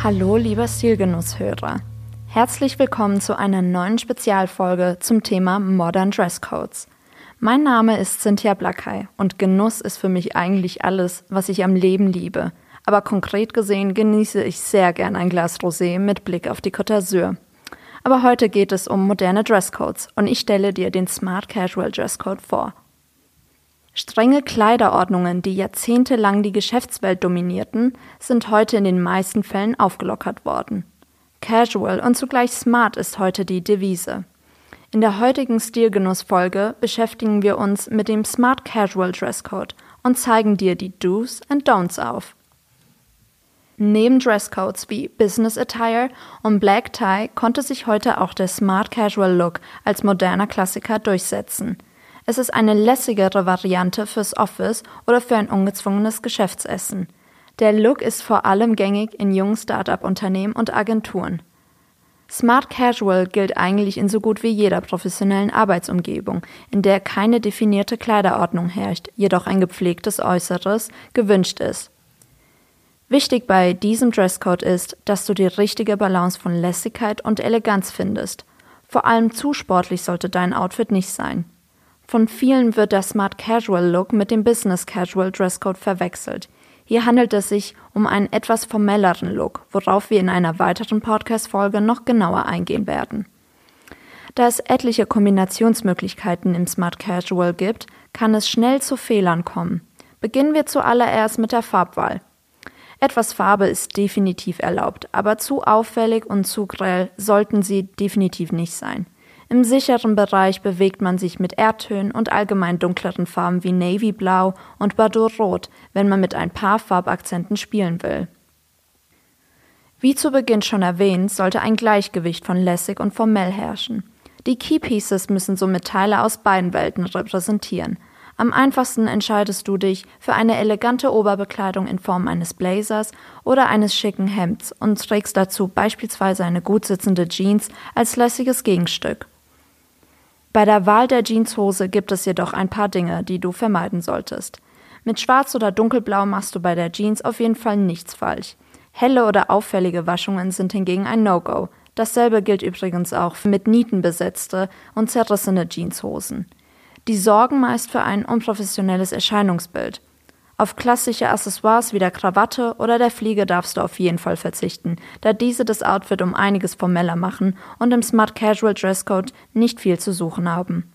Hallo, lieber Stilgenusshörer. Herzlich willkommen zu einer neuen Spezialfolge zum Thema Modern Dresscodes. Mein Name ist Cynthia Blackey und Genuss ist für mich eigentlich alles, was ich am Leben liebe. Aber konkret gesehen genieße ich sehr gern ein Glas Rosé mit Blick auf die Côte d'Azur. Aber heute geht es um moderne Dresscodes und ich stelle dir den Smart Casual Dresscode vor. Strenge Kleiderordnungen, die jahrzehntelang die Geschäftswelt dominierten, sind heute in den meisten Fällen aufgelockert worden. Casual und zugleich smart ist heute die Devise. In der heutigen Stilgenussfolge beschäftigen wir uns mit dem Smart Casual Dresscode und zeigen dir die Do's and Don'ts auf. Neben Dresscodes wie Business Attire und Black Tie konnte sich heute auch der Smart Casual Look als moderner Klassiker durchsetzen – es ist eine lässigere Variante fürs Office oder für ein ungezwungenes Geschäftsessen. Der Look ist vor allem gängig in jungen Start-up-Unternehmen und Agenturen. Smart Casual gilt eigentlich in so gut wie jeder professionellen Arbeitsumgebung, in der keine definierte Kleiderordnung herrscht, jedoch ein gepflegtes Äußeres gewünscht ist. Wichtig bei diesem Dresscode ist, dass du die richtige Balance von Lässigkeit und Eleganz findest. Vor allem zu sportlich sollte dein Outfit nicht sein. Von vielen wird der Smart Casual Look mit dem Business Casual Dresscode verwechselt. Hier handelt es sich um einen etwas formelleren Look, worauf wir in einer weiteren Podcast-Folge noch genauer eingehen werden. Da es etliche Kombinationsmöglichkeiten im Smart Casual gibt, kann es schnell zu Fehlern kommen. Beginnen wir zuallererst mit der Farbwahl. Etwas Farbe ist definitiv erlaubt, aber zu auffällig und zu grell sollten sie definitiv nicht sein. Im sicheren Bereich bewegt man sich mit Erdtönen und allgemein dunkleren Farben wie Navy-Blau und Bordeaux-Rot, wenn man mit ein paar Farbakzenten spielen will. Wie zu Beginn schon erwähnt, sollte ein Gleichgewicht von lässig und formell herrschen. Die Keypieces müssen somit Teile aus beiden Welten repräsentieren. Am einfachsten entscheidest du dich für eine elegante Oberbekleidung in Form eines Blazers oder eines schicken Hemds und trägst dazu beispielsweise eine gut sitzende Jeans als lässiges Gegenstück. Bei der Wahl der Jeanshose gibt es jedoch ein paar Dinge, die du vermeiden solltest. Mit Schwarz oder Dunkelblau machst du bei der Jeans auf jeden Fall nichts falsch. Helle oder auffällige Waschungen sind hingegen ein No-Go. Dasselbe gilt übrigens auch für mit Nieten besetzte und zerrissene Jeanshosen. Die sorgen meist für ein unprofessionelles Erscheinungsbild. Auf klassische Accessoires wie der Krawatte oder der Fliege darfst du auf jeden Fall verzichten, da diese das Outfit um einiges formeller machen und im Smart Casual Dresscode nicht viel zu suchen haben.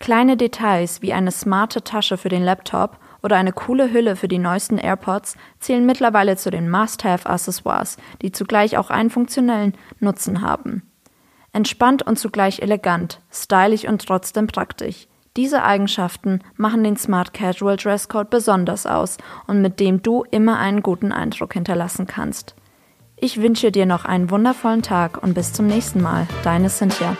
Kleine Details wie eine smarte Tasche für den Laptop oder eine coole Hülle für die neuesten AirPods zählen mittlerweile zu den Must-Have-Accessoires, die zugleich auch einen funktionellen Nutzen haben. Entspannt und zugleich elegant, stylisch und trotzdem praktisch. Diese Eigenschaften machen den Smart Casual Dresscode besonders aus und mit dem du immer einen guten Eindruck hinterlassen kannst. Ich wünsche dir noch einen wundervollen Tag und bis zum nächsten Mal. Deine Cynthia.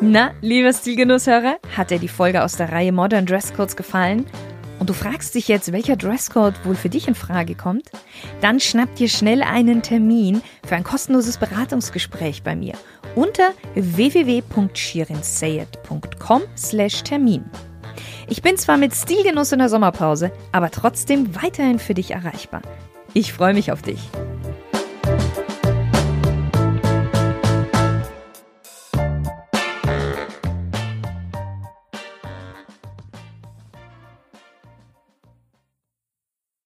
Na, lieber Stilgenusshörer, hat dir die Folge aus der Reihe Modern Dresscodes gefallen? Und du fragst dich jetzt, welcher Dresscode wohl für dich in Frage kommt? Dann schnapp dir schnell einen Termin für ein kostenloses Beratungsgespräch bei mir unter www.shirinsayed.com/termin. Ich bin zwar mit Stilgenuss in der Sommerpause, aber trotzdem weiterhin für dich erreichbar. Ich freue mich auf dich.